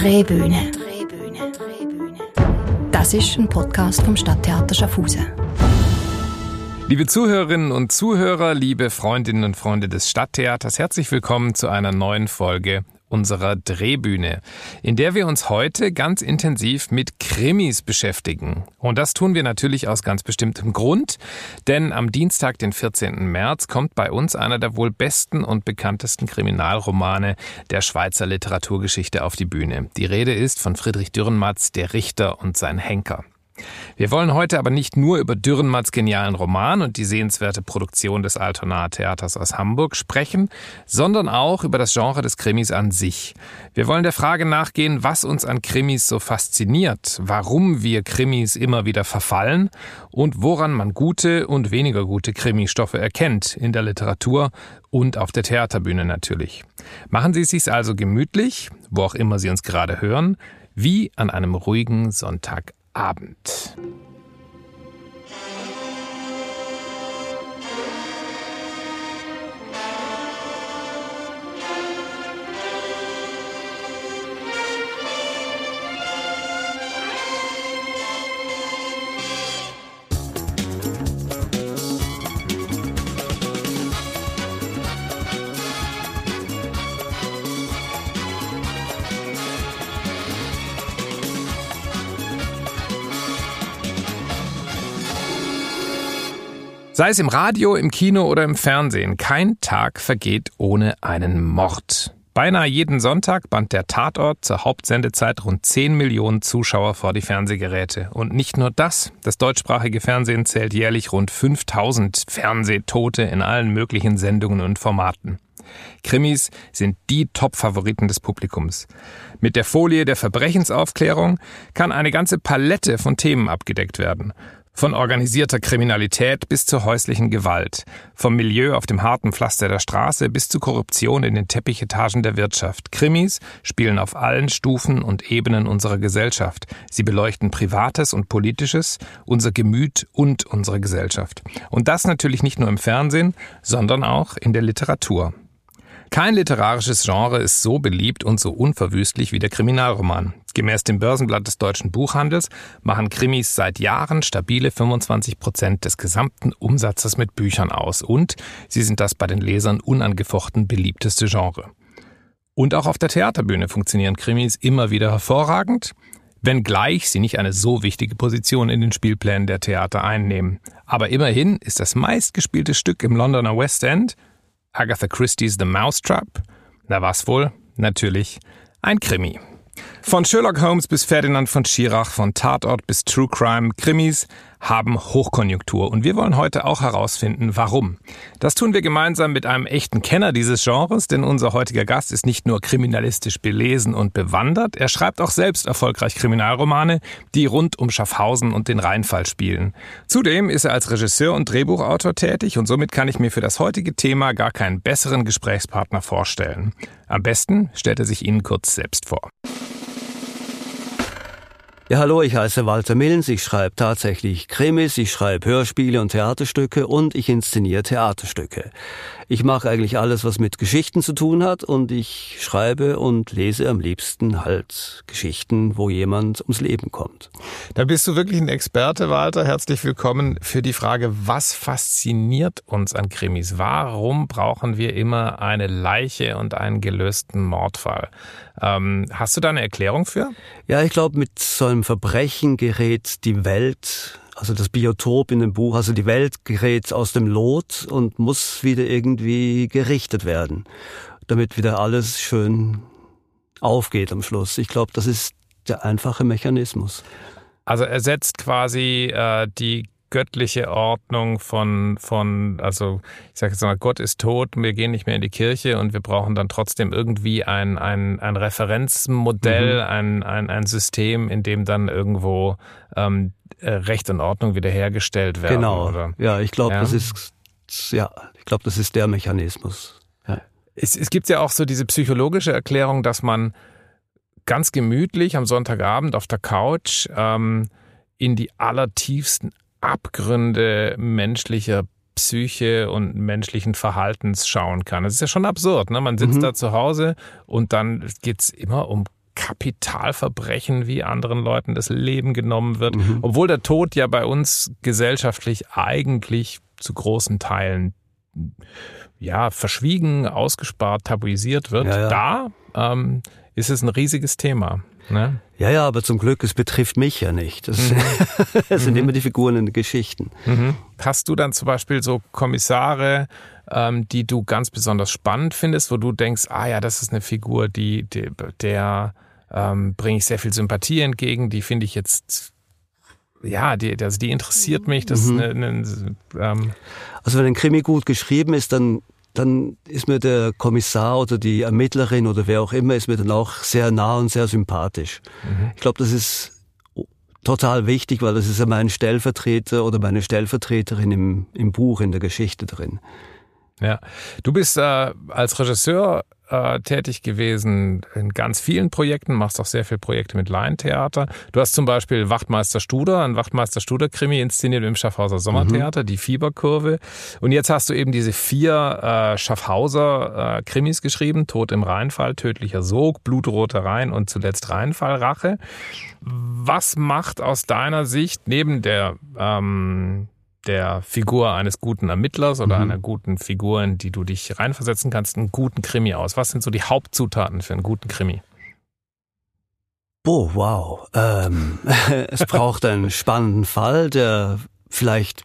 Drehbühne. Das ist ein Podcast vom Stadttheater Schaffhausen. Liebe Zuhörerinnen und Zuhörer, liebe Freundinnen und Freunde des Stadttheaters, herzlich willkommen zu einer neuen Folge unserer Drehbühne, in der wir uns heute ganz intensiv mit Krimis beschäftigen. Und das tun wir natürlich aus ganz bestimmtem Grund, denn am Dienstag, den 14. März, kommt bei uns einer der wohl besten und bekanntesten Kriminalromane der Schweizer Literaturgeschichte auf die Bühne. Die Rede ist von Friedrich Dürrenmatz, Der Richter und sein Henker. Wir wollen heute aber nicht nur über Dürrenmatts genialen Roman und die sehenswerte Produktion des Altonaer Theaters aus Hamburg sprechen, sondern auch über das Genre des Krimis an sich. Wir wollen der Frage nachgehen, was uns an Krimis so fasziniert, warum wir Krimis immer wieder verfallen und woran man gute und weniger gute Krimistoffe erkennt in der Literatur und auf der Theaterbühne natürlich. Machen Sie es sich also gemütlich, wo auch immer Sie uns gerade hören, wie an einem ruhigen Sonntag Abend. Sei es im Radio, im Kino oder im Fernsehen, kein Tag vergeht ohne einen Mord. Beinahe jeden Sonntag band der Tatort zur Hauptsendezeit rund 10 Millionen Zuschauer vor die Fernsehgeräte. Und nicht nur das, das deutschsprachige Fernsehen zählt jährlich rund 5000 Fernsehtote in allen möglichen Sendungen und Formaten. Krimis sind die Top-Favoriten des Publikums. Mit der Folie der Verbrechensaufklärung kann eine ganze Palette von Themen abgedeckt werden. Von organisierter Kriminalität bis zur häuslichen Gewalt, vom Milieu auf dem harten Pflaster der Straße bis zu Korruption in den Teppichetagen der Wirtschaft. Krimis spielen auf allen Stufen und Ebenen unserer Gesellschaft. Sie beleuchten Privates und Politisches, unser Gemüt und unsere Gesellschaft. Und das natürlich nicht nur im Fernsehen, sondern auch in der Literatur. Kein literarisches Genre ist so beliebt und so unverwüstlich wie der Kriminalroman. Gemäß dem Börsenblatt des deutschen Buchhandels machen Krimis seit Jahren stabile 25 Prozent des gesamten Umsatzes mit Büchern aus und sie sind das bei den Lesern unangefochten beliebteste Genre. Und auch auf der Theaterbühne funktionieren Krimis immer wieder hervorragend, wenngleich sie nicht eine so wichtige Position in den Spielplänen der Theater einnehmen. Aber immerhin ist das meistgespielte Stück im Londoner West End Agatha Christie's The Mousetrap? Na was wohl? Natürlich ein Krimi. Von Sherlock Holmes bis Ferdinand von Schirach, von Tatort bis True Crime, Krimis haben Hochkonjunktur und wir wollen heute auch herausfinden, warum. Das tun wir gemeinsam mit einem echten Kenner dieses Genres, denn unser heutiger Gast ist nicht nur kriminalistisch belesen und bewandert, er schreibt auch selbst erfolgreich Kriminalromane, die rund um Schaffhausen und den Rheinfall spielen. Zudem ist er als Regisseur und Drehbuchautor tätig und somit kann ich mir für das heutige Thema gar keinen besseren Gesprächspartner vorstellen. Am besten stellt er sich Ihnen kurz selbst vor. Ja, hallo, ich heiße Walter Millens, ich schreibe tatsächlich Krimis, ich schreibe Hörspiele und Theaterstücke und ich inszeniere Theaterstücke. Ich mache eigentlich alles, was mit Geschichten zu tun hat und ich schreibe und lese am liebsten halt Geschichten, wo jemand ums Leben kommt. Da bist du wirklich ein Experte, Walter. Herzlich willkommen für die Frage, was fasziniert uns an Krimis? Warum brauchen wir immer eine Leiche und einen gelösten Mordfall? Ähm, hast du da eine Erklärung für? Ja, ich glaube, mit so einem Verbrechen gerät die Welt also das Biotop in dem Buch, also die Welt gerät aus dem Lot und muss wieder irgendwie gerichtet werden, damit wieder alles schön aufgeht am Schluss. Ich glaube, das ist der einfache Mechanismus. Also er setzt quasi äh, die göttliche Ordnung von, von also ich sage jetzt mal, Gott ist tot, wir gehen nicht mehr in die Kirche und wir brauchen dann trotzdem irgendwie ein, ein, ein Referenzmodell, mhm. ein, ein, ein System, in dem dann irgendwo ähm, äh, Recht und Ordnung wiederhergestellt werden. Genau. Oder? Ja, ich glaube, ja. das ist ja, ich glaube, das ist der Mechanismus. Ja. Es, es gibt ja auch so diese psychologische Erklärung, dass man ganz gemütlich am Sonntagabend auf der Couch ähm, in die allertiefsten Abgründe menschlicher Psyche und menschlichen Verhaltens schauen kann. Das ist ja schon absurd. Ne? Man sitzt mhm. da zu Hause und dann geht's immer um Kapitalverbrechen, wie anderen Leuten das Leben genommen wird, mhm. obwohl der Tod ja bei uns gesellschaftlich eigentlich zu großen Teilen ja verschwiegen, ausgespart, tabuisiert wird. Ja, ja. Da ähm, ist es ein riesiges Thema. Ne? Ja, ja, aber zum Glück, es betrifft mich ja nicht. Das, mhm. sind mhm. immer die Figuren in den Geschichten. Mhm. Hast du dann zum Beispiel so Kommissare, ähm, die du ganz besonders spannend findest, wo du denkst, ah ja, das ist eine Figur, die, die der ähm, bringe ich sehr viel Sympathie entgegen, die finde ich jetzt ja, die, also die interessiert mich. Das mhm. eine, eine, ähm also wenn ein Krimi gut geschrieben ist, dann dann ist mir der Kommissar oder die Ermittlerin oder wer auch immer, ist mir dann auch sehr nah und sehr sympathisch. Mhm. Ich glaube, das ist total wichtig, weil das ist ja mein Stellvertreter oder meine Stellvertreterin im, im Buch, in der Geschichte drin. Ja, du bist äh, als Regisseur äh, tätig gewesen in ganz vielen Projekten, machst auch sehr viele Projekte mit Laientheater. Du hast zum Beispiel Wachtmeister Studer, ein Wachtmeister Studer-Krimi inszeniert im Schaffhauser Sommertheater, mhm. die Fieberkurve. Und jetzt hast du eben diese vier äh, Schaffhauser-Krimis äh, geschrieben, Tod im Rheinfall, Tödlicher Sog, Blutroter Rhein und zuletzt Rheinfallrache. Was macht aus deiner Sicht neben der ähm, der Figur eines guten Ermittlers oder mhm. einer guten Figur, in die du dich reinversetzen kannst, einen guten Krimi aus? Was sind so die Hauptzutaten für einen guten Krimi? Oh, wow. Ähm, es braucht einen spannenden Fall, der vielleicht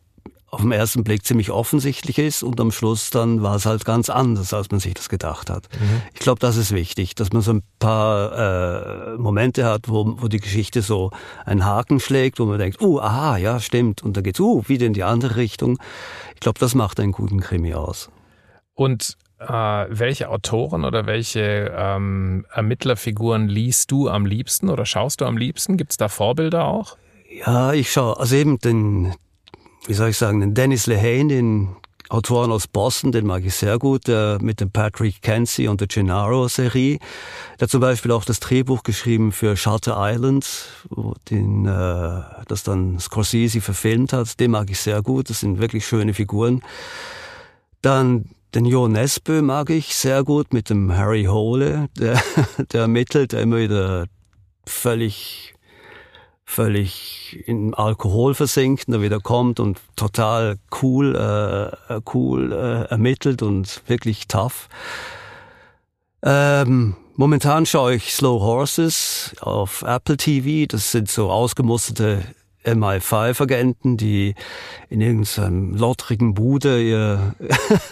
auf den ersten Blick ziemlich offensichtlich ist und am Schluss dann war es halt ganz anders, als man sich das gedacht hat. Mhm. Ich glaube, das ist wichtig, dass man so ein paar äh, Momente hat, wo, wo die Geschichte so einen Haken schlägt, wo man denkt, uh, aha, ja, stimmt, und dann geht's uh, wieder in die andere Richtung. Ich glaube, das macht einen guten Krimi aus. Und äh, welche Autoren oder welche ähm, Ermittlerfiguren liest du am liebsten oder schaust du am liebsten? Gibt es da Vorbilder auch? Ja, ich schaue, also eben den, wie soll ich sagen, den Dennis Lehane, den Autoren aus Boston, den mag ich sehr gut, der mit dem Patrick Kenzie und der Gennaro-Serie. Der hat zum Beispiel auch das Drehbuch geschrieben für Shutter Island, den, äh, das dann Scorsese verfilmt hat. Den mag ich sehr gut, das sind wirklich schöne Figuren. Dann den Jo Nesbø mag ich sehr gut mit dem Harry Hole, der, der ermittelt, der immer wieder völlig völlig in Alkohol versinkt und dann wieder kommt und total cool, äh, cool äh, ermittelt und wirklich tough. Ähm, momentan schaue ich Slow Horses auf Apple TV. Das sind so ausgemusterte MI5-Agenten, die in irgendeinem lottrigen Bude ihr,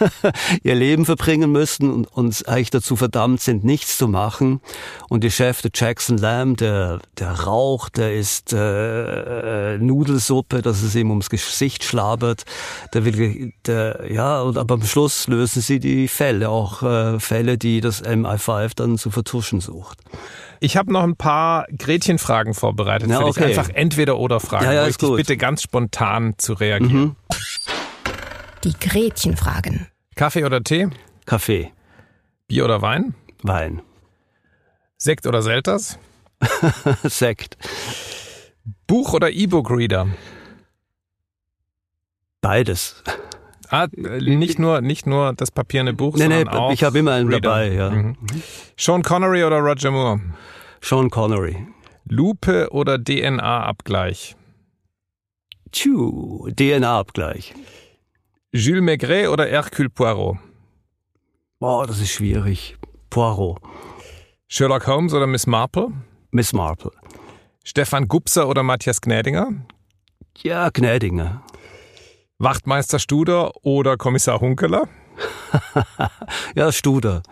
ihr Leben verbringen müssen und, und eigentlich dazu verdammt sind, nichts zu machen. Und der Chef, der Jackson Lamb, der, der raucht, der isst äh, Nudelsuppe, dass es ihm ums Gesicht schlabert. Der will, der, ja, und aber am Schluss lösen sie die Fälle, auch äh, Fälle, die das MI5 dann zu vertuschen sucht. Ich habe noch ein paar Gretchenfragen vorbereitet ja, für okay. dich. Einfach entweder oder Fragen, ja, ja, wo ich dich bitte ganz spontan zu reagieren. Mhm. Die Gretchenfragen. Kaffee oder Tee? Kaffee. Bier oder Wein? Wein. Sekt oder Selters? Sekt. Buch oder E-Book-Reader? Beides. Ah, nicht nur, nicht nur das papierende Buch, nee, sondern nee, auch ich habe immer einen Reader. dabei, ja. Mhm. Sean Connery oder Roger Moore? Sean Connery. Lupe oder DNA-Abgleich? Tschu, DNA-Abgleich. Jules Maigret oder Hercule Poirot? Boah, das ist schwierig. Poirot. Sherlock Holmes oder Miss Marple? Miss Marple. Stefan Gubser oder Matthias Gnädinger? Ja, Gnädinger. Wachtmeister Studer oder Kommissar Hunkeler? ja, Studer.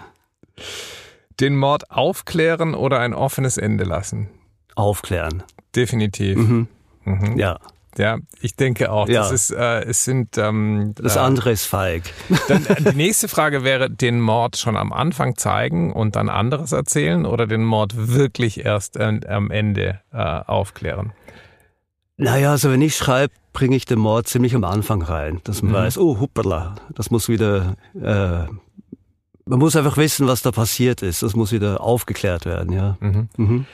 Den Mord aufklären oder ein offenes Ende lassen? Aufklären. Definitiv. Mhm. Mhm. Ja. Ja, ich denke auch. Ja. Das ist, äh, es sind. Ähm, das andere ist feig. Dann äh, die nächste Frage wäre: Den Mord schon am Anfang zeigen und dann anderes erzählen oder den Mord wirklich erst äh, am Ende äh, aufklären? Naja, also wenn ich schreibe, bringe ich den Mord ziemlich am Anfang rein, dass man mhm. weiß, oh, huppala, das muss wieder, äh, man muss einfach wissen, was da passiert ist, das muss wieder aufgeklärt werden, ja. Mhm. Mhm.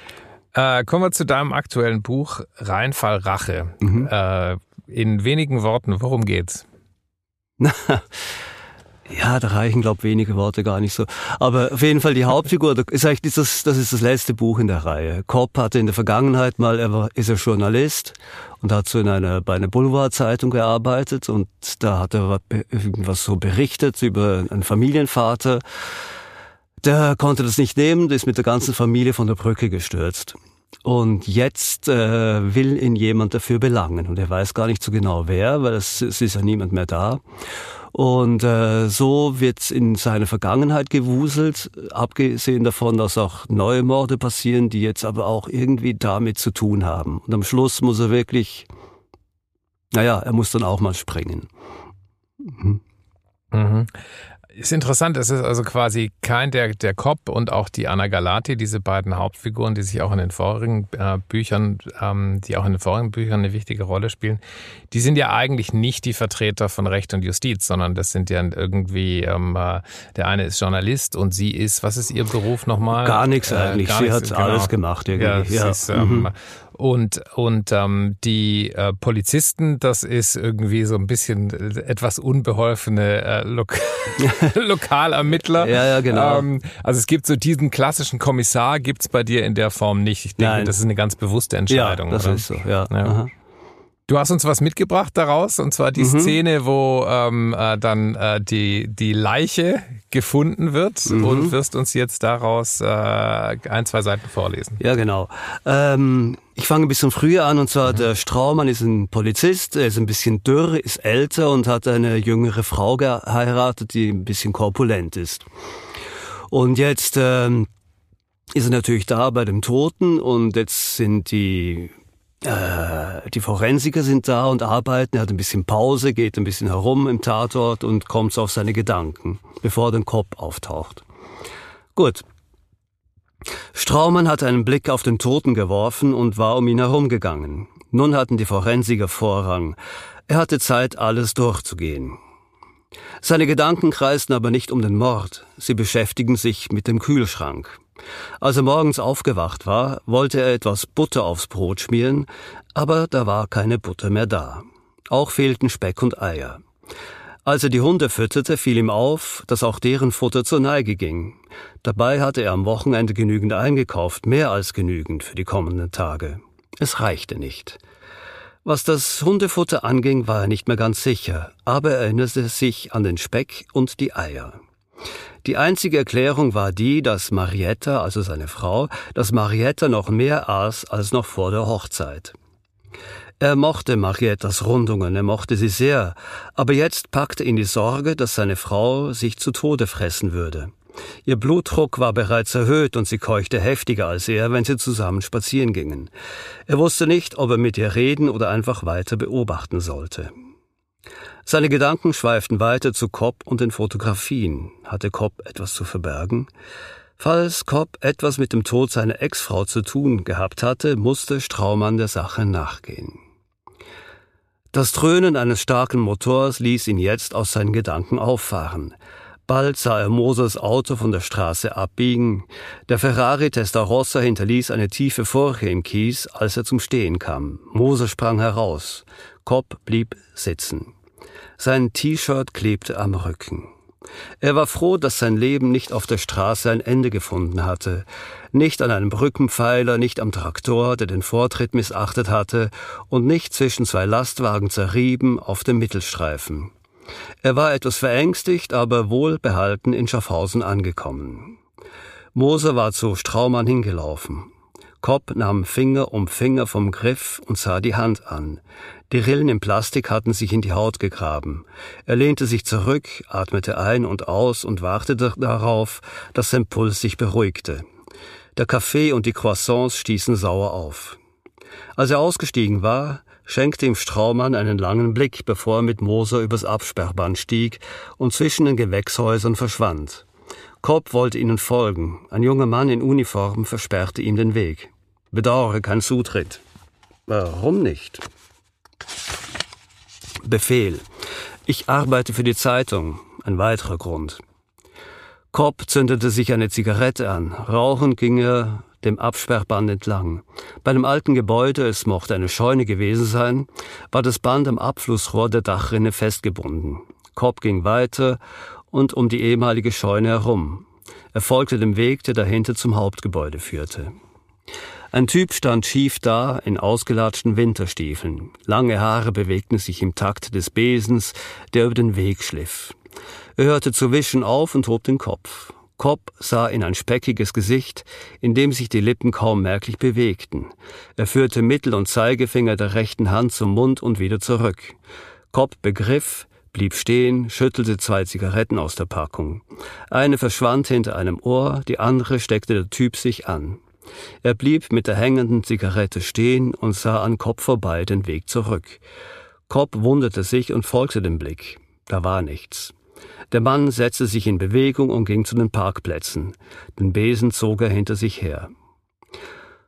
Äh, kommen wir zu deinem aktuellen Buch Reinfall Rache. Mhm. Äh, in wenigen Worten, worum geht's? Ja, da reichen, glaube wenige Worte gar nicht so. Aber auf jeden Fall die Hauptfigur, das ist eigentlich dieses, das ist das letzte Buch in der Reihe. Kopp hatte in der Vergangenheit mal, er war, ist er Journalist und hat so in einer, bei einer Boulevardzeitung gearbeitet und da hat er irgendwas so berichtet über einen Familienvater. Der konnte das nicht nehmen, ist mit der ganzen Familie von der Brücke gestürzt. Und jetzt äh, will ihn jemand dafür belangen. Und er weiß gar nicht so genau wer, weil es, es ist ja niemand mehr da. Und äh, so wird in seine Vergangenheit gewuselt, abgesehen davon, dass auch neue Morde passieren, die jetzt aber auch irgendwie damit zu tun haben. Und am Schluss muss er wirklich, naja, er muss dann auch mal springen. Mhm. Mhm. Ist interessant, es ist also quasi kein der, der Cop und auch die Anna Galati, diese beiden Hauptfiguren, die sich auch in den vorigen äh, Büchern, ähm, die auch in den vorigen Büchern eine wichtige Rolle spielen, die sind ja eigentlich nicht die Vertreter von Recht und Justiz, sondern das sind ja irgendwie, ähm, äh, der eine ist Journalist und sie ist, was ist ihr Beruf nochmal? Gar nichts eigentlich, äh, gar sie hat genau. alles gemacht irgendwie. Ja, ja. Ist, ähm, mhm. Und, und ähm, die äh, Polizisten, das ist irgendwie so ein bisschen etwas unbeholfene äh, Lo Lokalermittler. Ja, ja, genau. Ähm, also es gibt so diesen klassischen Kommissar, gibt's bei dir in der Form nicht. Ich denke, Nein. das ist eine ganz bewusste Entscheidung. Ja, das oder? ist so, ja. ja. Du hast uns was mitgebracht daraus, und zwar die mhm. Szene, wo ähm, äh, dann äh, die, die Leiche gefunden wird mhm. und wirst uns jetzt daraus äh, ein, zwei Seiten vorlesen. Ja, genau. Ähm, ich fange ein bisschen früher an, und zwar mhm. der Straumann ist ein Polizist, er ist ein bisschen dürr, ist älter und hat eine jüngere Frau geheiratet, die ein bisschen korpulent ist. Und jetzt ähm, ist er natürlich da bei dem Toten und jetzt sind die äh, die Forensiker sind da und arbeiten. Er hat ein bisschen Pause, geht ein bisschen herum im Tatort und kommt auf seine Gedanken, bevor der Kopf auftaucht. Gut. Straumann hat einen Blick auf den Toten geworfen und war um ihn herumgegangen. Nun hatten die Forensiker Vorrang. Er hatte Zeit, alles durchzugehen. Seine Gedanken kreisten aber nicht um den Mord, sie beschäftigen sich mit dem Kühlschrank. Als er morgens aufgewacht war, wollte er etwas Butter aufs Brot schmieren, aber da war keine Butter mehr da. Auch fehlten Speck und Eier. Als er die Hunde fütterte, fiel ihm auf, dass auch deren Futter zur Neige ging. Dabei hatte er am Wochenende genügend eingekauft, mehr als genügend für die kommenden Tage. Es reichte nicht. Was das Hundefutter anging, war er nicht mehr ganz sicher, aber er erinnerte sich an den Speck und die Eier. Die einzige Erklärung war die, dass Marietta, also seine Frau, dass Marietta noch mehr aß als noch vor der Hochzeit. Er mochte Mariettas Rundungen, er mochte sie sehr, aber jetzt packte ihn die Sorge, dass seine Frau sich zu Tode fressen würde. Ihr Blutdruck war bereits erhöht und sie keuchte heftiger als er, wenn sie zusammen spazieren gingen. Er wusste nicht, ob er mit ihr reden oder einfach weiter beobachten sollte. Seine Gedanken schweiften weiter zu Kopp und den Fotografien. Hatte Kopp etwas zu verbergen? Falls Kopp etwas mit dem Tod seiner Ex-Frau zu tun gehabt hatte, musste Straumann der Sache nachgehen. Das Dröhnen eines starken Motors ließ ihn jetzt aus seinen Gedanken auffahren. Bald sah er Mosers Auto von der Straße abbiegen. Der Ferrari Testarossa hinterließ eine tiefe Furche im Kies, als er zum Stehen kam. Moser sprang heraus. Kopp blieb sitzen. Sein T-Shirt klebte am Rücken. Er war froh, dass sein Leben nicht auf der Straße ein Ende gefunden hatte, nicht an einem Brückenpfeiler, nicht am Traktor, der den Vortritt missachtet hatte, und nicht zwischen zwei Lastwagen zerrieben auf dem Mittelstreifen. Er war etwas verängstigt, aber wohlbehalten in Schaffhausen angekommen. Moser war zu Straumann hingelaufen. Kopp nahm Finger um Finger vom Griff und sah die Hand an. Die Rillen im Plastik hatten sich in die Haut gegraben. Er lehnte sich zurück, atmete ein und aus und wartete darauf, dass sein Puls sich beruhigte. Der Kaffee und die Croissants stießen sauer auf. Als er ausgestiegen war, schenkte ihm Straumann einen langen Blick, bevor er mit Moser übers Absperrband stieg und zwischen den Gewächshäusern verschwand. Kopp wollte ihnen folgen. Ein junger Mann in Uniform versperrte ihm den Weg. Bedauere kein Zutritt. Warum nicht? Befehl. Ich arbeite für die Zeitung. Ein weiterer Grund. Kopp zündete sich eine Zigarette an. Rauchend ging er dem Absperrband entlang. Bei einem alten Gebäude, es mochte eine Scheune gewesen sein, war das Band am Abflussrohr der Dachrinne festgebunden. Kopp ging weiter und um die ehemalige Scheune herum. Er folgte dem Weg, der dahinter zum Hauptgebäude führte. Ein Typ stand schief da in ausgelatschten Winterstiefeln. Lange Haare bewegten sich im Takt des Besens, der über den Weg schliff. Er hörte zu wischen auf und hob den Kopf. Cobb sah in ein speckiges Gesicht, in dem sich die Lippen kaum merklich bewegten. Er führte Mittel- und Zeigefinger der rechten Hand zum Mund und wieder zurück. Cobb begriff, blieb stehen, schüttelte zwei Zigaretten aus der Packung. Eine verschwand hinter einem Ohr, die andere steckte der Typ sich an. Er blieb mit der hängenden Zigarette stehen und sah an Cobb vorbei den Weg zurück. Cobb wunderte sich und folgte dem Blick. Da war nichts. Der Mann setzte sich in Bewegung und ging zu den Parkplätzen. Den Besen zog er hinter sich her.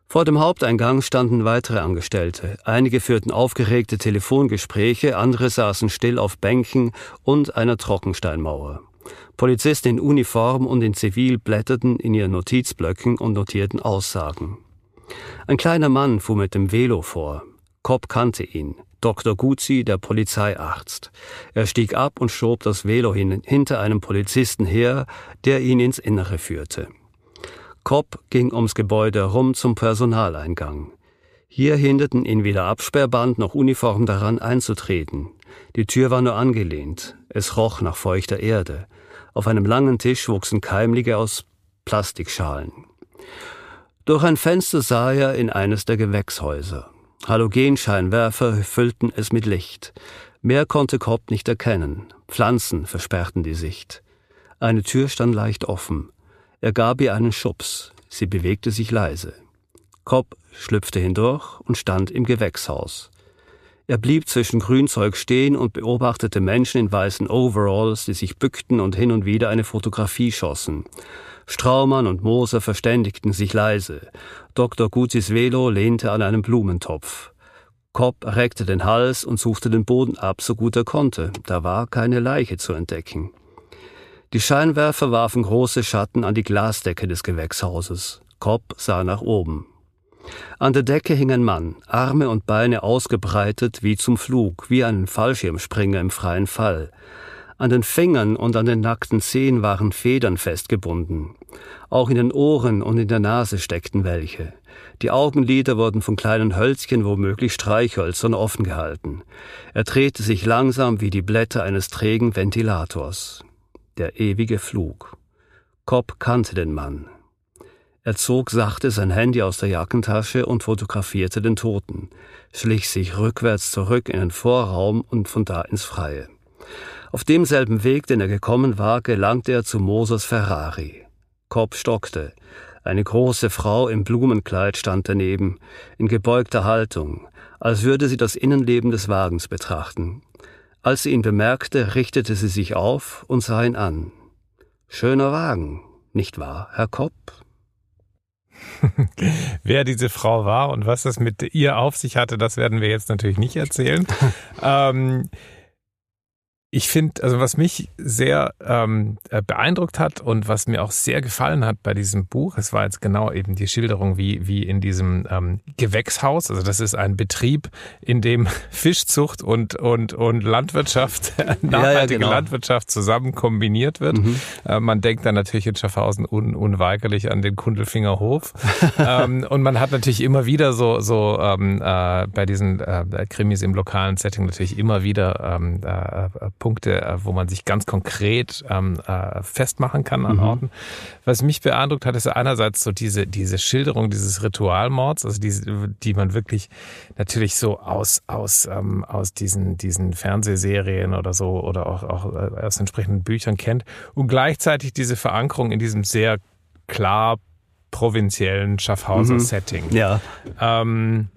Vor dem Haupteingang standen weitere Angestellte. Einige führten aufgeregte Telefongespräche, andere saßen still auf Bänken und einer Trockensteinmauer. Polizisten in Uniform und in Zivil blätterten in ihren Notizblöcken und notierten Aussagen. Ein kleiner Mann fuhr mit dem Velo vor. Cobb kannte ihn. Dr. Guzzi, der Polizeiarzt. Er stieg ab und schob das Velo hin, hinter einem Polizisten her, der ihn ins Innere führte. Cobb ging ums Gebäude herum zum Personaleingang. Hier hinderten ihn weder Absperrband noch Uniform daran einzutreten. Die Tür war nur angelehnt. Es roch nach feuchter Erde. Auf einem langen Tisch wuchsen Keimlige aus Plastikschalen. Durch ein Fenster sah er in eines der Gewächshäuser. Halogenscheinwerfer füllten es mit Licht. Mehr konnte Cobb nicht erkennen. Pflanzen versperrten die Sicht. Eine Tür stand leicht offen. Er gab ihr einen Schubs. Sie bewegte sich leise. Cobb schlüpfte hindurch und stand im Gewächshaus. Er blieb zwischen Grünzeug stehen und beobachtete Menschen in weißen Overalls, die sich bückten und hin und wieder eine Fotografie schossen. Straumann und Moser verständigten sich leise. Dr. Guzis Velo lehnte an einem Blumentopf. Kopp reckte den Hals und suchte den Boden ab, so gut er konnte. Da war keine Leiche zu entdecken. Die Scheinwerfer warfen große Schatten an die Glasdecke des Gewächshauses. Kopp sah nach oben. An der Decke hing ein Mann, Arme und Beine ausgebreitet wie zum Flug, wie ein Fallschirmspringer im freien Fall. An den Fingern und an den nackten Zehen waren Federn festgebunden. Auch in den Ohren und in der Nase steckten welche. Die Augenlider wurden von kleinen Hölzchen, womöglich Streichhölzern, offen gehalten. Er drehte sich langsam wie die Blätter eines trägen Ventilators. Der ewige Flug. Kopp kannte den Mann. Er zog sachte sein Handy aus der Jackentasche und fotografierte den Toten, schlich sich rückwärts zurück in den Vorraum und von da ins Freie. Auf demselben Weg, den er gekommen war, gelangte er zu Mosers Ferrari. Kopp stockte. Eine große Frau im Blumenkleid stand daneben, in gebeugter Haltung, als würde sie das Innenleben des Wagens betrachten. Als sie ihn bemerkte, richtete sie sich auf und sah ihn an. Schöner Wagen, nicht wahr, Herr Kopp? Wer diese Frau war und was das mit ihr auf sich hatte, das werden wir jetzt natürlich nicht erzählen. ähm, ich finde, also was mich sehr ähm, äh, beeindruckt hat und was mir auch sehr gefallen hat bei diesem Buch, es war jetzt genau eben die Schilderung, wie, wie in diesem ähm, Gewächshaus, also das ist ein Betrieb, in dem Fischzucht und, und, und Landwirtschaft, nachhaltige ja, ja, genau. Landwirtschaft zusammen kombiniert wird. Mhm. Äh, man denkt dann natürlich in Schaffhausen un, unweigerlich an den Kundelfinger Hof. ähm, und man hat natürlich immer wieder so, so ähm, äh, bei diesen äh, Krimis im lokalen Setting natürlich immer wieder ähm, äh, Punkte, äh, wo man sich ganz konkret ähm, äh, festmachen kann an mhm. Orten. Was mich beeindruckt hat, ist einerseits so diese, diese Schilderung dieses Ritualmords, also die, die man wirklich natürlich so aus, aus, ähm, aus diesen, diesen Fernsehserien oder so oder auch, auch äh, aus entsprechenden Büchern kennt und gleichzeitig diese Verankerung in diesem sehr klar provinziellen Schaffhauser mhm. Setting. Ja. Ähm,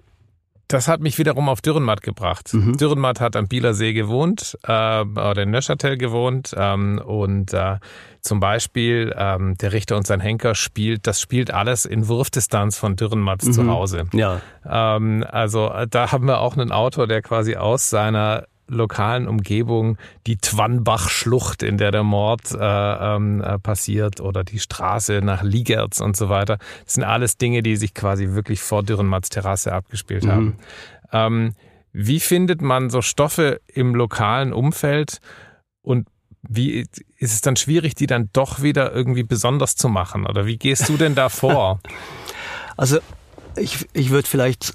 das hat mich wiederum auf Dürrenmatt gebracht. Mhm. Dürrenmatt hat am Bielersee gewohnt äh, oder in Neuchâtel gewohnt ähm, und äh, zum Beispiel ähm, der Richter und sein Henker spielt, das spielt alles in Wurfdistanz von Dürrenmatts mhm. zu Hause. Ja. Ähm, also äh, da haben wir auch einen Autor, der quasi aus seiner lokalen Umgebung die Twanbach-Schlucht, in der der Mord äh, ähm, äh, passiert, oder die Straße nach Ligerz und so weiter. Das sind alles Dinge, die sich quasi wirklich vor Dürrenmatts Terrasse abgespielt mhm. haben. Ähm, wie findet man so Stoffe im lokalen Umfeld und wie ist es dann schwierig, die dann doch wieder irgendwie besonders zu machen? Oder wie gehst du denn da vor? Also ich, ich würde vielleicht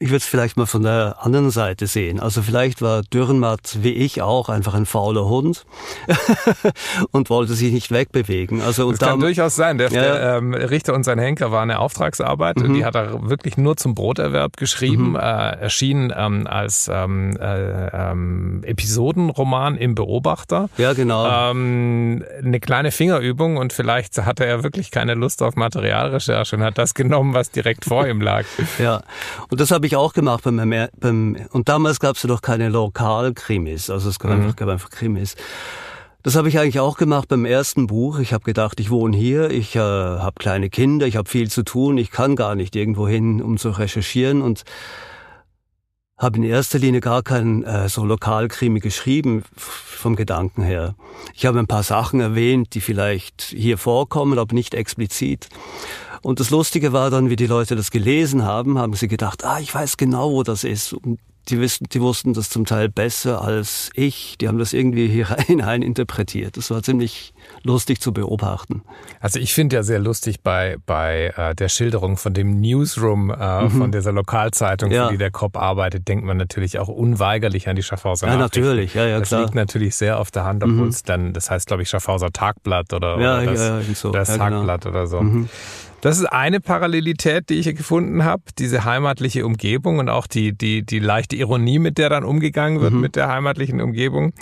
ich würde es vielleicht mal von der anderen Seite sehen. Also vielleicht war Dürrenmatt wie ich auch einfach ein fauler Hund und wollte sich nicht wegbewegen. Also das kann durchaus sein. Der, ja, der ähm, Richter und sein Henker war eine Auftragsarbeit. Mhm. Die hat er wirklich nur zum Broterwerb geschrieben. Mhm. Äh, erschien ähm, als ähm, äh, ähm, Episodenroman im Beobachter. Ja, genau. Ähm, eine kleine Fingerübung und vielleicht hatte er wirklich keine Lust auf Materialrecherche und hat das genommen, was direkt vor ihm lag. Ja, und das habe ich auch gemacht beim, beim und damals gab es ja doch keine Lokalkrimis, also es gab, mhm. einfach, gab einfach Krimis. Das habe ich eigentlich auch gemacht beim ersten Buch. Ich habe gedacht, ich wohne hier, ich äh, habe kleine Kinder, ich habe viel zu tun, ich kann gar nicht irgendwo hin, um zu recherchieren und habe in erster Linie gar keinen äh, so Lokalkrimi geschrieben vom Gedanken her. Ich habe ein paar Sachen erwähnt, die vielleicht hier vorkommen, aber nicht explizit. Und das Lustige war dann, wie die Leute das gelesen haben, haben sie gedacht, ah, ich weiß genau, wo das ist. Und die, wissen, die wussten das zum Teil besser als ich. Die haben das irgendwie hier hinein interpretiert. Das war ziemlich lustig zu beobachten. Also ich finde ja sehr lustig bei, bei äh, der Schilderung von dem Newsroom äh, mhm. von dieser Lokalzeitung, ja. für die der Cop arbeitet, denkt man natürlich auch unweigerlich an die Schaffhauser Ja, natürlich, ja, ja, das klar. liegt natürlich sehr auf der Hand, obwohl mhm. es dann, das heißt glaube ich Schaffhauser Tagblatt oder, ja, oder das, ja, so. das ja, genau. Tagblatt oder so. Mhm. Das ist eine Parallelität, die ich gefunden habe, diese heimatliche Umgebung und auch die, die, die leichte Ironie, mit der dann umgegangen wird mhm. mit der heimatlichen Umgebung.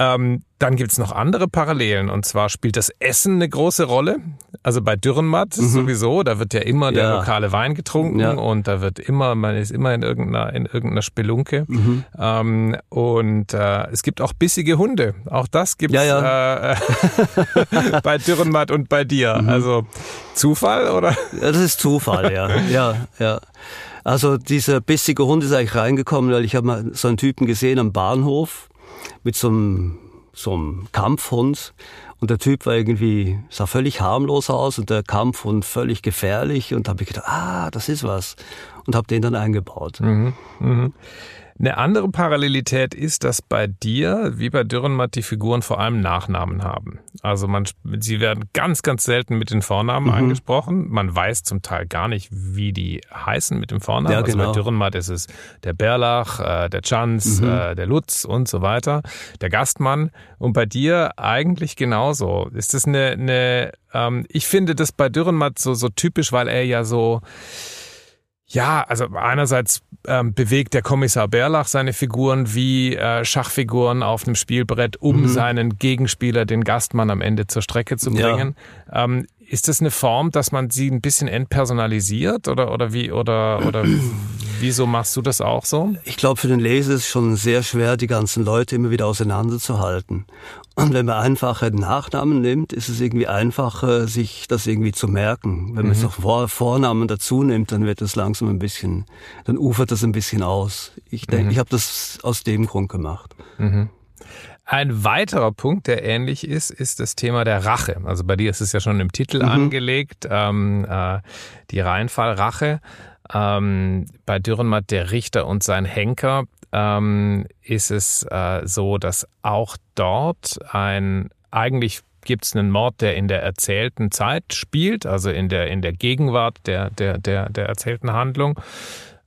Ähm, dann gibt's noch andere Parallelen und zwar spielt das Essen eine große Rolle. Also bei Dürrenmatt mhm. sowieso, da wird ja immer der lokale Wein getrunken ja. und da wird immer, man ist immer in irgendeiner, in irgendeiner Spelunke. Mhm. Ähm, und äh, es gibt auch bissige Hunde. Auch das gibt's ja. Äh, bei Dürrenmatt und bei dir. Mhm. Also Zufall oder? Ja, das ist Zufall, ja. ja, ja. Also dieser bissige Hund ist eigentlich reingekommen, weil ich habe mal so einen Typen gesehen am Bahnhof mit so einem, so einem Kampfhund. Und der Typ war irgendwie, sah völlig harmlos aus und der Kampfhund völlig gefährlich. Und da habe ich gedacht, ah, das ist was. Und habe den dann eingebaut. Mhm, mhm. Eine andere Parallelität ist, dass bei dir, wie bei Dürrenmatt, die Figuren vor allem Nachnamen haben. Also man, sie werden ganz, ganz selten mit den Vornamen mhm. angesprochen. Man weiß zum Teil gar nicht, wie die heißen mit dem Vornamen. Ja, also genau. bei Dürrenmatt ist es der Berlach, äh, der Chanz, mhm. äh, der Lutz und so weiter, der Gastmann. Und bei dir eigentlich genauso. Ist das eine, eine ähm, ich finde das bei Dürrenmatt so, so typisch, weil er ja so, ja, also einerseits ähm, bewegt der Kommissar Berlach seine Figuren wie äh, Schachfiguren auf einem Spielbrett, um mhm. seinen Gegenspieler, den Gastmann, am Ende zur Strecke zu bringen. Ja. Ähm, ist das eine Form, dass man sie ein bisschen entpersonalisiert oder oder wie oder oder wieso machst du das auch so? Ich glaube, für den Leser ist es schon sehr schwer, die ganzen Leute immer wieder auseinanderzuhalten. Und wenn man einfache Nachnamen nimmt, ist es irgendwie einfacher, sich das irgendwie zu merken. Wenn man mhm. noch Vornamen dazu nimmt, dann wird es langsam ein bisschen, dann ufert das ein bisschen aus. Ich denke, mhm. ich habe das aus dem Grund gemacht. Mhm. Ein weiterer Punkt, der ähnlich ist, ist das Thema der Rache. Also bei dir ist es ja schon im Titel mhm. angelegt, ähm, äh, die Rheinfallrache. Ähm, bei Dürrenmatt der Richter und sein Henker ähm, ist es äh, so, dass auch dort ein eigentlich gibt es einen Mord, der in der erzählten Zeit spielt, also in der in der Gegenwart der der der, der erzählten Handlung.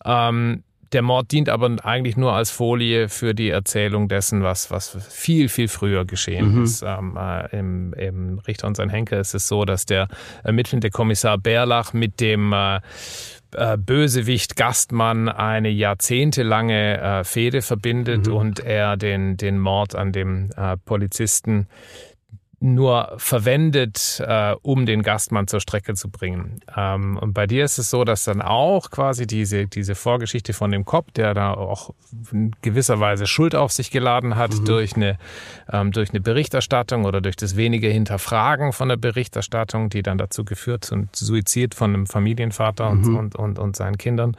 Ähm, der Mord dient aber eigentlich nur als Folie für die Erzählung dessen, was, was viel, viel früher geschehen mhm. ist. Ähm, äh, im, Im Richter und sein Henker ist es so, dass der ermittelnde Kommissar Berlach mit dem äh, äh, Bösewicht Gastmann eine jahrzehntelange äh, Fehde verbindet mhm. und er den, den Mord an dem äh, Polizisten nur verwendet, äh, um den Gastmann zur Strecke zu bringen. Ähm, und bei dir ist es so, dass dann auch quasi diese, diese Vorgeschichte von dem Kopf, der da auch in gewisser Weise Schuld auf sich geladen hat mhm. durch, eine, ähm, durch eine Berichterstattung oder durch das wenige Hinterfragen von der Berichterstattung, die dann dazu geführt und Suizid von einem Familienvater mhm. und, und, und, und seinen Kindern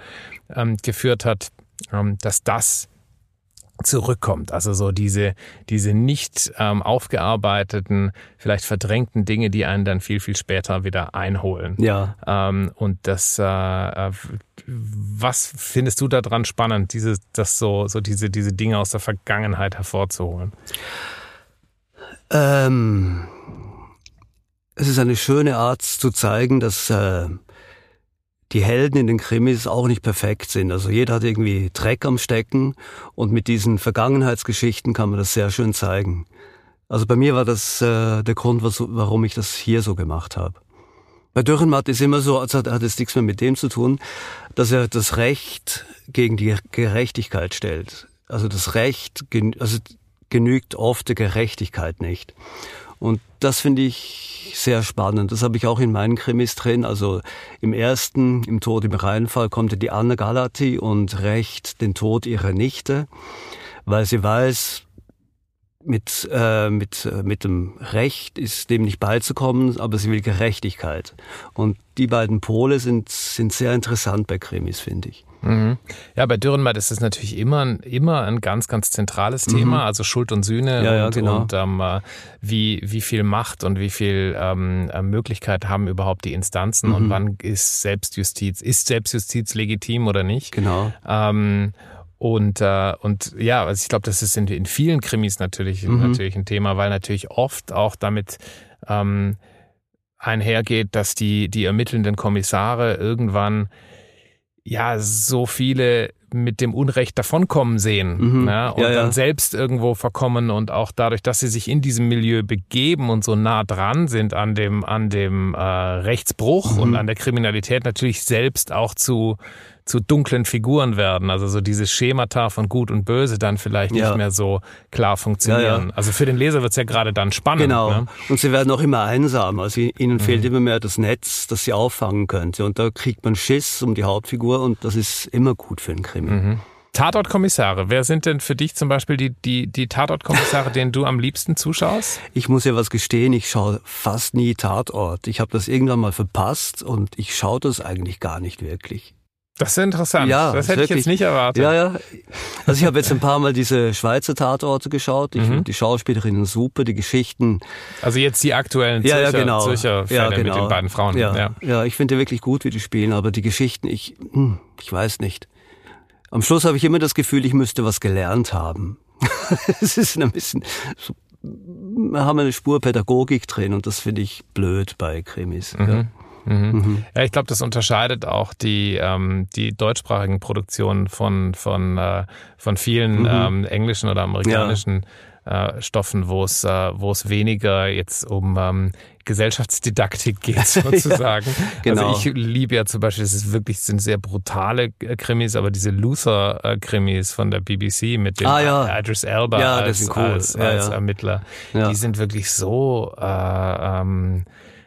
ähm, geführt hat, ähm, dass das zurückkommt. Also so diese, diese nicht ähm, aufgearbeiteten, vielleicht verdrängten Dinge, die einen dann viel, viel später wieder einholen. Ja. Ähm, und das, äh, äh was findest du daran spannend, diese, das so, so diese, diese Dinge aus der Vergangenheit hervorzuholen? Ähm, es ist eine schöne Art zu zeigen, dass äh, die Helden in den Krimis auch nicht perfekt sind. Also jeder hat irgendwie Dreck am Stecken und mit diesen Vergangenheitsgeschichten kann man das sehr schön zeigen. Also bei mir war das äh, der Grund, was, warum ich das hier so gemacht habe. Bei Dürrenmatt ist immer so, als hat, hat es nichts mehr mit dem zu tun, dass er das Recht gegen die Gerechtigkeit stellt. Also das Recht, also genügt oft der Gerechtigkeit nicht. Und das finde ich sehr spannend. Das habe ich auch in meinen Krimis drin. Also im ersten, im Tod im Rheinfall, kommt die Anne Galati und rächt den Tod ihrer Nichte, weil sie weiß, mit, äh, mit, äh, mit dem Recht ist dem nicht beizukommen, aber sie will Gerechtigkeit. Und die beiden Pole sind, sind sehr interessant bei Krimis, finde ich. Mhm. Ja, bei Dürrenmatt ist es natürlich immer, immer ein ganz, ganz zentrales mhm. Thema, also Schuld und Sühne ja, ja, und, genau. und ähm, äh, wie, wie viel Macht und wie viel ähm, äh, Möglichkeit haben überhaupt die Instanzen mhm. und wann ist Selbstjustiz, ist Selbstjustiz legitim oder nicht? Genau. Ähm, und, äh, und ja, also ich glaube, das ist in, in vielen Krimis natürlich, mhm. natürlich ein Thema, weil natürlich oft auch damit ähm, einhergeht, dass die, die ermittelnden Kommissare irgendwann ja so viele mit dem Unrecht davonkommen sehen mhm. ne? und ja, ja. dann selbst irgendwo verkommen und auch dadurch, dass sie sich in diesem Milieu begeben und so nah dran sind an dem an dem äh, Rechtsbruch mhm. und an der Kriminalität natürlich selbst auch zu zu dunklen Figuren werden. Also so dieses Schemata von Gut und Böse dann vielleicht ja. nicht mehr so klar funktionieren. Also für den Leser wird's ja gerade dann spannend. Genau. Ne? Und sie werden auch immer einsam. Also ihnen mhm. fehlt immer mehr das Netz, das sie auffangen könnte. Und da kriegt man Schiss um die Hauptfigur und das ist immer gut für einen Krimi. Mhm. Tatortkommissare. Wer sind denn für dich zum Beispiel die, die, die Tatortkommissare, denen du am liebsten zuschaust? Ich muss ja was gestehen, ich schaue fast nie Tatort. Ich habe das irgendwann mal verpasst und ich schaue das eigentlich gar nicht wirklich. Das ist interessant. Ja, das hätte wirklich. ich jetzt nicht erwartet. Ja, ja. Also ich habe jetzt ein paar Mal diese Schweizer Tatorte geschaut. Ich mhm. finde die Schauspielerinnen super, die Geschichten. Also jetzt die aktuellen Zürcher, ja, ja, genau. Zürcher Fälle ja, genau. mit den beiden Frauen. Ja, ja. ja ich finde wirklich gut, wie die spielen, aber die Geschichten, ich, hm, ich weiß nicht. Am Schluss habe ich immer das Gefühl, ich müsste was gelernt haben. es ist ein bisschen, so, wir haben eine Spur Pädagogik drin und das finde ich blöd bei Krimis. Mhm. Ja. Mhm. Mhm. Ja, ich glaube, das unterscheidet auch die, ähm, die deutschsprachigen Produktionen von, von, äh, von vielen mhm. ähm, englischen oder amerikanischen ja. äh, Stoffen, wo es, äh, wo es weniger jetzt um ähm, Gesellschaftsdidaktik geht, sozusagen. ja, genau. Also ich liebe ja zum Beispiel, es ist wirklich, sind sehr brutale äh, Krimis, aber diese Luther-Krimis von der BBC mit dem ah, ja. Idris Elba ja, als, cool. als, als Ermittler, die sind wirklich so äh, ähm,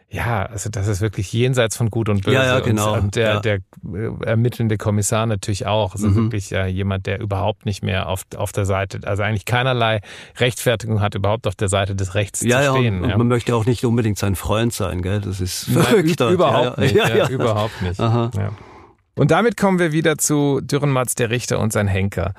ja, also das ist wirklich jenseits von Gut und Böse. Ja, ja genau. Und, der, ja. der äh, ermittelnde Kommissar natürlich auch. Also mhm. wirklich ja, jemand, der überhaupt nicht mehr auf, auf der Seite, also eigentlich keinerlei Rechtfertigung hat, überhaupt auf der Seite des Rechts ja, zu stehen. Ja, und man möchte auch nicht unbedingt sein Freund sein, gell? Das ist verrückt. Nein, überhaupt nicht. Ja, ja. überhaupt nicht. Aha. Ja. Und damit kommen wir wieder zu Dürrenmatz, der Richter und sein Henker.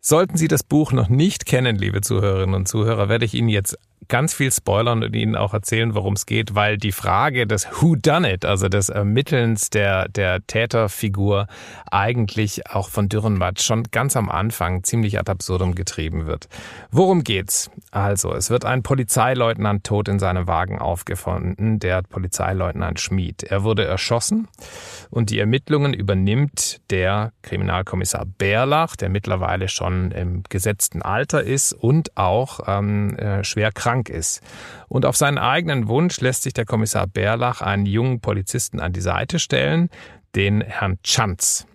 Sollten Sie das Buch noch nicht kennen, liebe Zuhörerinnen und Zuhörer, werde ich Ihnen jetzt ganz viel spoilern und Ihnen auch erzählen, worum es geht, weil die Frage des Who Done It, also des Ermittelns der, der Täterfigur, eigentlich auch von Dürrenmatt schon ganz am Anfang ziemlich ad absurdum getrieben wird. Worum geht's? Also, es wird ein Polizeileutnant tot in seinem Wagen aufgefunden, der Polizeileutnant Schmid. Er wurde erschossen und die Ermittlungen übernimmt der Kriminalkommissar Bärlach, der mittlerweile schon im gesetzten Alter ist und auch ähm, äh, schwer krank krank ist. Und auf seinen eigenen Wunsch lässt sich der Kommissar Bärlach einen jungen Polizisten an die Seite stellen, den Herrn Chanz.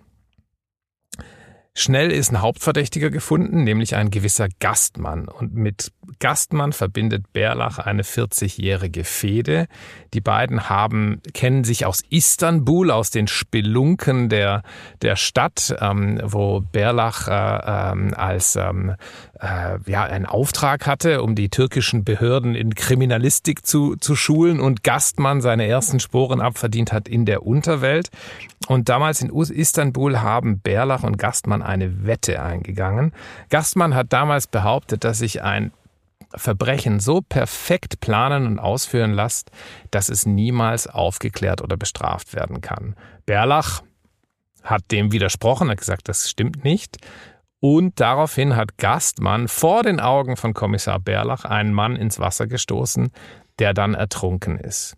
Schnell ist ein Hauptverdächtiger gefunden, nämlich ein gewisser Gastmann. Und mit Gastmann verbindet Bärlach eine 40-jährige Fehde. Die beiden haben, kennen sich aus Istanbul, aus den Spelunken der, der Stadt, ähm, wo Bärlach äh, ähm, als ähm, äh, ja, einen Auftrag hatte, um die türkischen Behörden in Kriminalistik zu, zu schulen und Gastmann seine ersten Sporen abverdient hat in der Unterwelt. Und damals in Istanbul haben Bärlach und Gastmann eine Wette eingegangen. Gastmann hat damals behauptet, dass sich ein Verbrechen so perfekt planen und ausführen lässt, dass es niemals aufgeklärt oder bestraft werden kann. Bärlach hat dem widersprochen, hat gesagt, das stimmt nicht. Und daraufhin hat Gastmann vor den Augen von Kommissar Berlach einen Mann ins Wasser gestoßen, der dann ertrunken ist.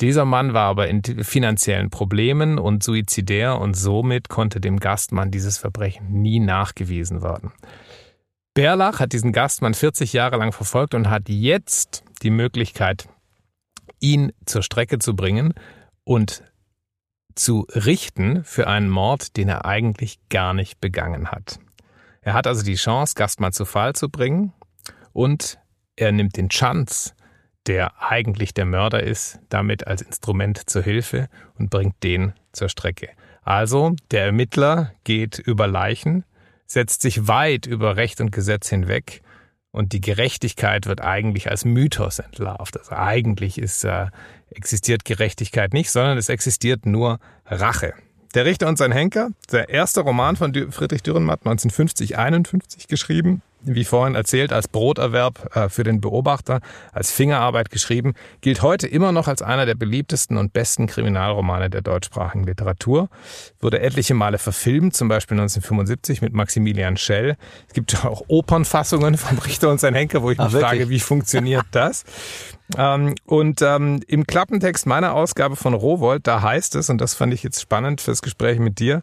Dieser Mann war aber in finanziellen Problemen und suizidär und somit konnte dem Gastmann dieses Verbrechen nie nachgewiesen werden. Berlach hat diesen Gastmann 40 Jahre lang verfolgt und hat jetzt die Möglichkeit, ihn zur Strecke zu bringen und zu richten für einen Mord, den er eigentlich gar nicht begangen hat. Er hat also die Chance, Gastmann zu Fall zu bringen und er nimmt den Chance, der eigentlich der Mörder ist, damit als Instrument zur Hilfe und bringt den zur Strecke. Also der Ermittler geht über Leichen, setzt sich weit über Recht und Gesetz hinweg und die Gerechtigkeit wird eigentlich als Mythos entlarvt. Also eigentlich ist, äh, existiert Gerechtigkeit nicht, sondern es existiert nur Rache. Der Richter und sein Henker, der erste Roman von Friedrich Dürrenmatt, 1950-51 geschrieben, wie vorhin erzählt, als Broterwerb äh, für den Beobachter, als Fingerarbeit geschrieben, gilt heute immer noch als einer der beliebtesten und besten Kriminalromane der deutschsprachigen Literatur. Wurde etliche Male verfilmt, zum Beispiel 1975 mit Maximilian Schell. Es gibt auch Opernfassungen vom Richter und sein Henker, wo ich mich Ach, frage, wie funktioniert das? Ähm, und ähm, im Klappentext meiner Ausgabe von Rowold, da heißt es, und das fand ich jetzt spannend fürs Gespräch mit dir,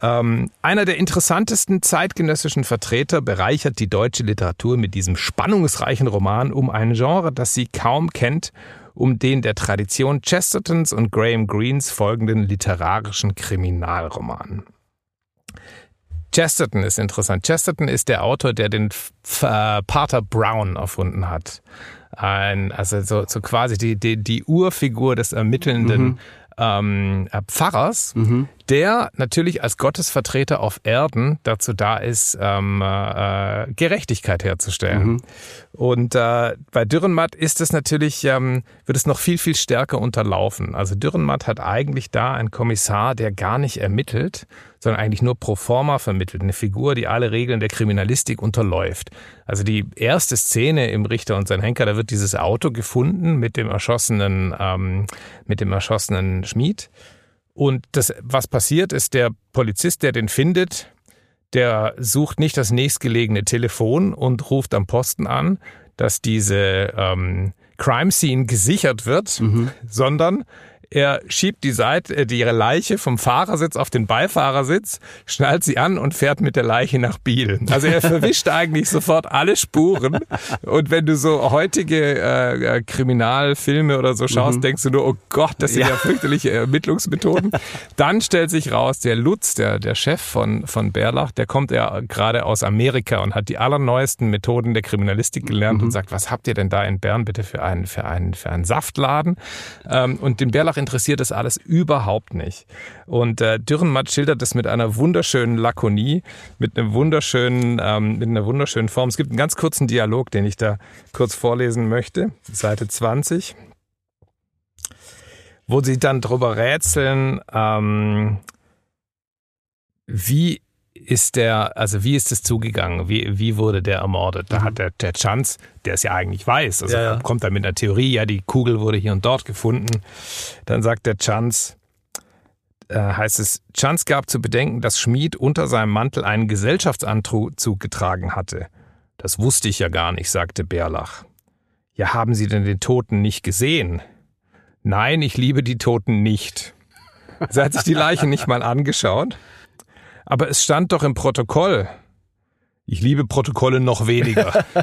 ähm, einer der interessantesten zeitgenössischen Vertreter bereichert die deutsche Literatur mit diesem spannungsreichen Roman um ein Genre, das sie kaum kennt, um den der Tradition Chestertons und Graham Greens folgenden literarischen Kriminalroman. Chesterton ist interessant. Chesterton ist der Autor, der den äh, Pater Brown erfunden hat ein, also so, so quasi die, die, die Urfigur des ermittelnden mhm. Ähm, Pfarrers, mhm der natürlich als Gottesvertreter auf Erden dazu da ist, ähm, äh, Gerechtigkeit herzustellen. Mhm. Und äh, bei Dürrenmatt ist es natürlich, ähm, wird es noch viel, viel stärker unterlaufen. Also Dürrenmatt hat eigentlich da einen Kommissar, der gar nicht ermittelt, sondern eigentlich nur pro forma vermittelt. Eine Figur, die alle Regeln der Kriminalistik unterläuft. Also die erste Szene im Richter und sein Henker, da wird dieses Auto gefunden mit dem erschossenen, ähm, mit dem erschossenen Schmied. Und das, was passiert, ist der Polizist, der den findet, der sucht nicht das nächstgelegene Telefon und ruft am Posten an, dass diese ähm, Crime Scene gesichert wird, mhm. sondern er schiebt die Seite, äh, die Leiche vom Fahrersitz auf den Beifahrersitz, schnallt sie an und fährt mit der Leiche nach Biel. Also er verwischt eigentlich sofort alle Spuren. Und wenn du so heutige äh, äh, Kriminalfilme oder so schaust, mhm. denkst du nur, oh Gott, das sind ja, ja fürchterliche Ermittlungsmethoden. Dann stellt sich raus, der Lutz, der, der Chef von, von Berlach, der kommt ja gerade aus Amerika und hat die allerneuesten Methoden der Kriminalistik gelernt mhm. und sagt, was habt ihr denn da in Bern bitte für einen, für einen, für einen Saftladen? Ähm, und den Berlach interessiert das alles überhaupt nicht. Und äh, Dürrenmatt schildert das mit einer wunderschönen Lakonie, mit einem wunderschönen, ähm, mit einer wunderschönen Form. Es gibt einen ganz kurzen Dialog, den ich da kurz vorlesen möchte. Seite 20 wo sie dann drüber rätseln, ähm, wie ist der, also wie ist es zugegangen? Wie, wie wurde der ermordet? Da mhm. hat der, der Chance, der es ja eigentlich weiß, also ja, ja. kommt dann mit einer Theorie, ja, die Kugel wurde hier und dort gefunden. Dann sagt der Chance, äh, heißt es, Chance gab zu bedenken, dass Schmid unter seinem Mantel einen Gesellschaftsanzug getragen hatte. Das wusste ich ja gar nicht, sagte Bärlach. Ja, haben Sie denn den Toten nicht gesehen? Nein, ich liebe die Toten nicht. Sie hat sich die Leiche nicht mal angeschaut. Aber es stand doch im Protokoll. Ich liebe Protokolle noch weniger.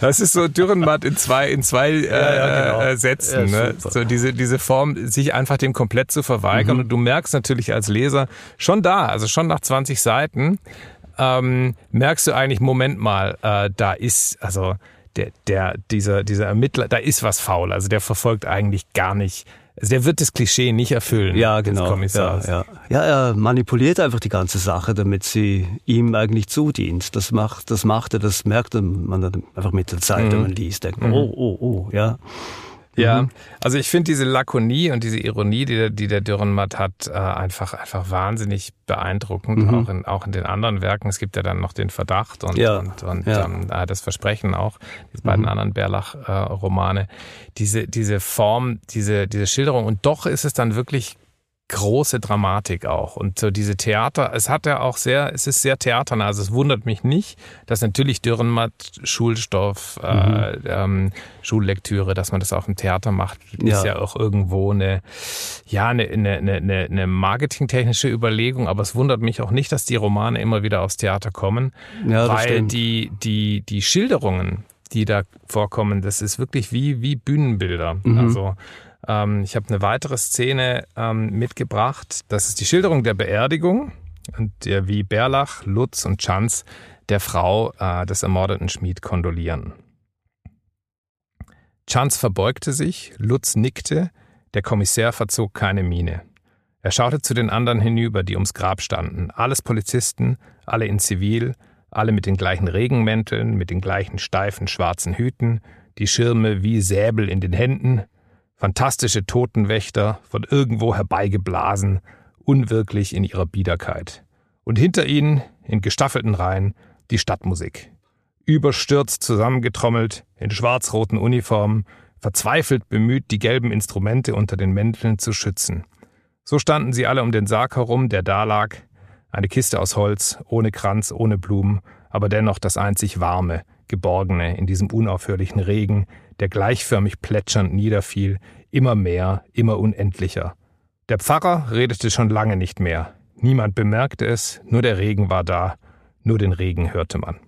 Das ist so Dürrenmatt in zwei, in zwei äh, ja, ja, genau. äh, Sätzen. Ja, ne? So diese, diese Form, sich einfach dem komplett zu verweigern. Mhm. Und du merkst natürlich als Leser schon da, also schon nach 20 Seiten, ähm, merkst du eigentlich, Moment mal, äh, da ist, also der, der, dieser, dieser Ermittler, da ist was faul. Also der verfolgt eigentlich gar nicht der wird das Klischee nicht erfüllen. Ja, genau. Ja, ja. ja, er manipuliert einfach die ganze Sache, damit sie ihm eigentlich zudient. Das macht, das macht er, das merkt man dann einfach mit der Zeit, mhm. wenn man liest. Denkt, mhm. oh, oh, oh, ja. Ja, mhm. also ich finde diese Lakonie und diese Ironie, die der, die der Dürrenmatt hat, äh, einfach, einfach wahnsinnig beeindruckend, mhm. auch, in, auch in den anderen Werken. Es gibt ja dann noch den Verdacht und, ja. und, und ja. ähm, das Versprechen auch, diese beiden mhm. anderen Bärlach-Romane. Äh, diese, diese Form, diese, diese Schilderung und doch ist es dann wirklich große Dramatik auch. Und so diese Theater, es hat ja auch sehr, es ist sehr theaternah. Also es wundert mich nicht, dass natürlich Dürrenmatt, Schulstoff, äh, mhm. äh, ähm, Schullektüre, dass man das auch im Theater macht, ja. ist ja auch irgendwo eine, ja, eine, eine, eine, eine marketingtechnische Überlegung. Aber es wundert mich auch nicht, dass die Romane immer wieder aufs Theater kommen, ja, weil die, die, die Schilderungen, die da vorkommen, das ist wirklich wie, wie Bühnenbilder. Mhm. Also ähm, ich habe eine weitere Szene ähm, mitgebracht. Das ist die Schilderung der Beerdigung und der, wie Berlach, Lutz und Chanz der Frau äh, des ermordeten Schmied kondolieren. Chanz verbeugte sich, Lutz nickte, der Kommissär verzog keine Miene. Er schaute zu den anderen hinüber, die ums Grab standen. Alles Polizisten, alle in Zivil, alle mit den gleichen Regenmänteln, mit den gleichen steifen schwarzen Hüten, die Schirme wie Säbel in den Händen, fantastische Totenwächter, von irgendwo herbeigeblasen, unwirklich in ihrer Biederkeit. Und hinter ihnen, in gestaffelten Reihen, die Stadtmusik. Überstürzt zusammengetrommelt, in schwarz-roten Uniformen, verzweifelt bemüht, die gelben Instrumente unter den Mänteln zu schützen. So standen sie alle um den Sarg herum, der da lag, eine Kiste aus Holz, ohne Kranz, ohne Blumen, aber dennoch das einzig warme, geborgene in diesem unaufhörlichen Regen, der gleichförmig plätschernd niederfiel, immer mehr, immer unendlicher. Der Pfarrer redete schon lange nicht mehr. Niemand bemerkte es, nur der Regen war da, nur den Regen hörte man.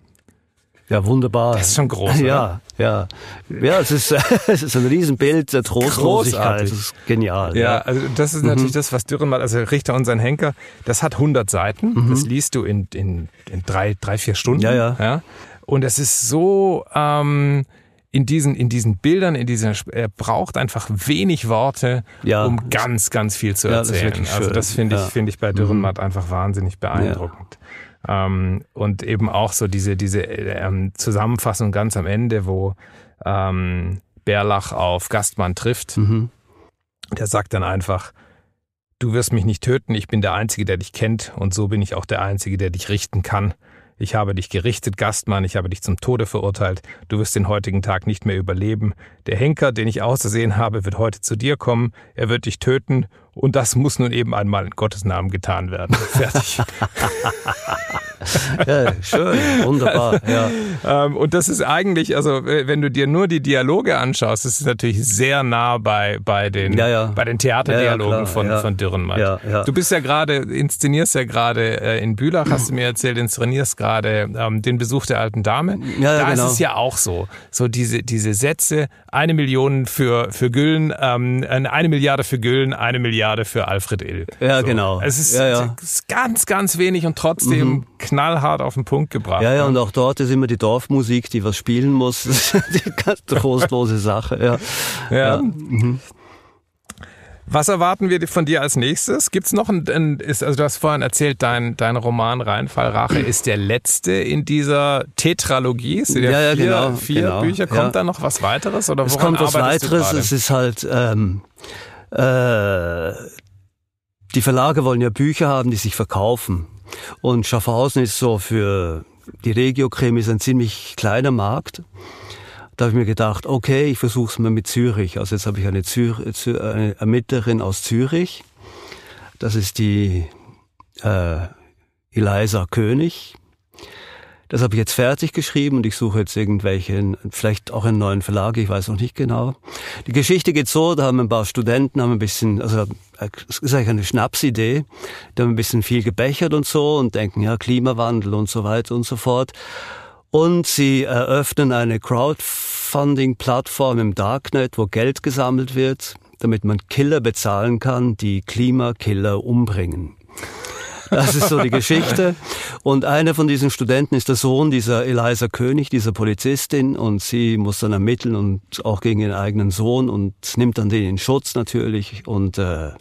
Ja, wunderbar. Das ist schon groß. Ja, ja. Ja, es ist, es ist ein Riesenbild der Trostlosigkeit. Das ist genial. Ja, ja. also das ist natürlich mhm. das, was Dürren mal, also Richter und sein Henker, das hat 100 Seiten. Mhm. Das liest du in, in, in drei, drei, vier Stunden. Ja, ja. ja? Und es ist so, ähm, in diesen, in diesen Bildern, in dieser, er braucht einfach wenig Worte, ja. um ganz, ganz viel zu erzählen. Ja, das also das finde ich, ja. finde ich bei Dürrenmatt mhm. einfach wahnsinnig beeindruckend. Ähm, und eben auch so diese, diese ähm, Zusammenfassung ganz am Ende, wo ähm, Bärlach auf Gastmann trifft. Mhm. Der sagt dann einfach, du wirst mich nicht töten, ich bin der Einzige, der dich kennt und so bin ich auch der Einzige, der dich richten kann. Ich habe dich gerichtet, Gastmann, ich habe dich zum Tode verurteilt, du wirst den heutigen Tag nicht mehr überleben. Der Henker, den ich außersehen habe, wird heute zu dir kommen, er wird dich töten und das muss nun eben einmal in Gottes Namen getan werden. Fertig. ja, schön, wunderbar. Ja. Ähm, und das ist eigentlich, also wenn du dir nur die Dialoge anschaust, das ist natürlich sehr nah bei, bei den, ja, ja. Bei den Theaterdialogen von, von Dürrenmatt. Du bist ja gerade, inszenierst ja gerade äh, in Bülach, hast du mir erzählt, inszenierst gerade ähm, den Besuch der alten Dame. Ja, da genau. ist es ja auch so. So diese, diese Sätze, eine Million für, für Güllen, ähm, eine Milliarde für Güllen, eine Milliarde Milliarde für Alfred Ill. Ja, so. genau. Es ist, ja, ja. ganz, ganz wenig und trotzdem mhm. knallhart auf den Punkt gebracht. Ja, ja, und auch dort ist immer die Dorfmusik, die was spielen muss. Das ist die ganz trostlose Sache. Ja. ja. ja. Mhm. Was erwarten wir von dir als nächstes? Gibt es noch ein, ein ist, also du hast vorhin erzählt, dein, dein Roman Reinfall Rache ist der letzte in dieser Tetralogie. Es sind ja, ja, vier, genau, vier genau, Bücher. Kommt ja. da noch was weiteres? Oder es kommt was weiteres. Es ist halt, ähm, äh, die Verlage wollen ja Bücher haben, die sich verkaufen. Und Schaffhausen ist so für die Regio-Krimis ein ziemlich kleiner Markt. Da habe ich mir gedacht, okay, ich versuche es mal mit Zürich. Also jetzt habe ich eine, Zür eine Ermittlerin aus Zürich. Das ist die äh, Eliza König. Das habe ich jetzt fertig geschrieben und ich suche jetzt irgendwelche, vielleicht auch einen neuen Verlag, ich weiß noch nicht genau. Die Geschichte geht so, da haben ein paar Studenten, haben ein bisschen, also es ist eigentlich eine Schnapsidee, die haben ein bisschen viel gebechert und so und denken, ja, Klimawandel und so weiter und so fort. Und sie eröffnen eine Crowdfunding-Plattform im Darknet, wo Geld gesammelt wird, damit man Killer bezahlen kann, die Klimakiller umbringen. Das ist so die Geschichte. Und einer von diesen Studenten ist der Sohn dieser Eliza König, dieser Polizistin, und sie muss dann ermitteln und auch gegen ihren eigenen Sohn und nimmt dann den in Schutz natürlich und äh,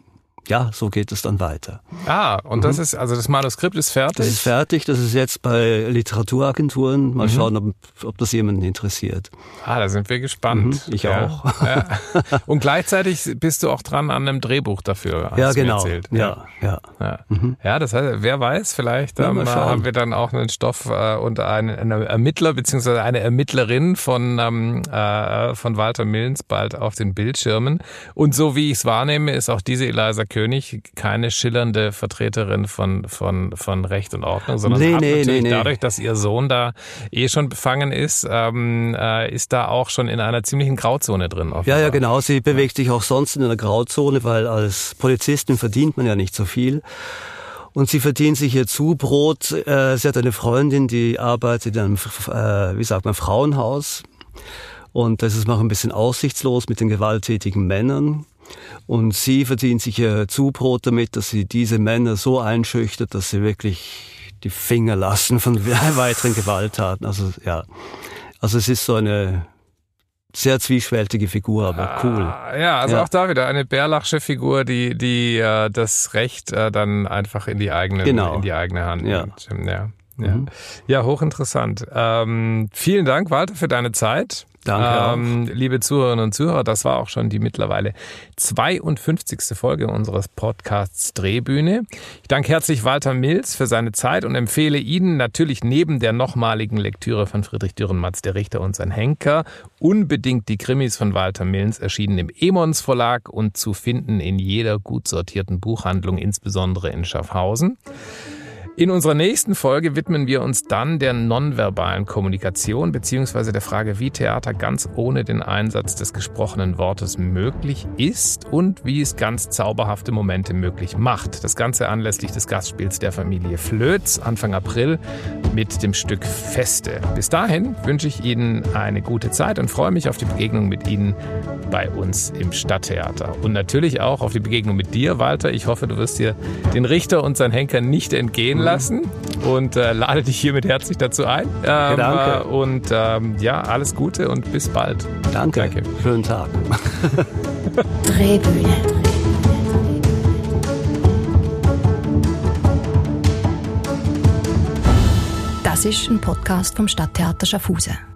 ja, so geht es dann weiter. Ah, und mhm. das ist, also das Manuskript ist fertig? Das ist fertig, das ist jetzt bei Literaturagenturen. Mal mhm. schauen, ob, ob das jemanden interessiert. Ah, da sind wir gespannt. Mhm, ich ja. auch. Ja. Und gleichzeitig bist du auch dran an einem Drehbuch dafür. Ja, genau. Ja, ja. Ja. Mhm. ja, das heißt, wer weiß, vielleicht ähm, haben wir dann auch einen Stoff äh, und einen, einen Ermittler beziehungsweise eine Ermittlerin von, ähm, äh, von Walter Millens bald auf den Bildschirmen. Und so wie ich es wahrnehme, ist auch diese Eliza König keine schillernde Vertreterin von, von, von Recht und Ordnung, sondern Nee, nee, natürlich nee, dadurch, dass ihr Sohn da eh schon befangen ist, ähm, äh, ist da auch schon in einer ziemlichen Grauzone drin. Ja, ja, genau. Sie bewegt sich auch sonst in einer Grauzone, weil als Polizistin verdient man ja nicht so viel. Und sie verdient sich ihr Zubrot. Äh, sie hat eine Freundin, die arbeitet in einem, äh, wie sagt man, Frauenhaus. Und das ist auch ein bisschen aussichtslos mit den gewalttätigen Männern. Und sie verdient sich ihr Zubrot damit, dass sie diese Männer so einschüchtert, dass sie wirklich die Finger lassen von weiteren Gewalttaten. Also ja, also es ist so eine sehr zwiespältige Figur, aber cool. Ah, Ja, also Ja. auch da wieder eine Bärlachsche Figur, die, die äh, das Recht äh, dann einfach in die eigene, Genau. in die eigene Hand Ja. nimmt. Ja. Ja. Mhm. ja, hochinteressant. Ähm, vielen Dank, Walter, für deine Zeit. Danke ähm, Liebe Zuhörerinnen und Zuhörer, das war auch schon die mittlerweile 52. Folge unseres Podcasts Drehbühne. Ich danke herzlich Walter Mills für seine Zeit und empfehle Ihnen natürlich neben der nochmaligen Lektüre von Friedrich Dürrenmatz, der Richter und sein Henker, unbedingt die Krimis von Walter Mills, erschienen im Emons Verlag und zu finden in jeder gut sortierten Buchhandlung, insbesondere in Schaffhausen. In unserer nächsten Folge widmen wir uns dann der nonverbalen Kommunikation beziehungsweise der Frage, wie Theater ganz ohne den Einsatz des gesprochenen Wortes möglich ist und wie es ganz zauberhafte Momente möglich macht. Das Ganze anlässlich des Gastspiels der Familie Flöz Anfang April mit dem Stück Feste. Bis dahin wünsche ich Ihnen eine gute Zeit und freue mich auf die Begegnung mit Ihnen bei uns im Stadttheater. Und natürlich auch auf die Begegnung mit dir, Walter. Ich hoffe, du wirst dir den Richter und sein Henker nicht entgehen lassen und äh, lade dich hiermit herzlich dazu ein. Ähm, danke. äh, Und ähm, ja, alles Gute und bis bald. Danke. Danke. Schönen Tag. Drehbühne. Das ist ein Podcast vom Stadttheater Schaffhausen.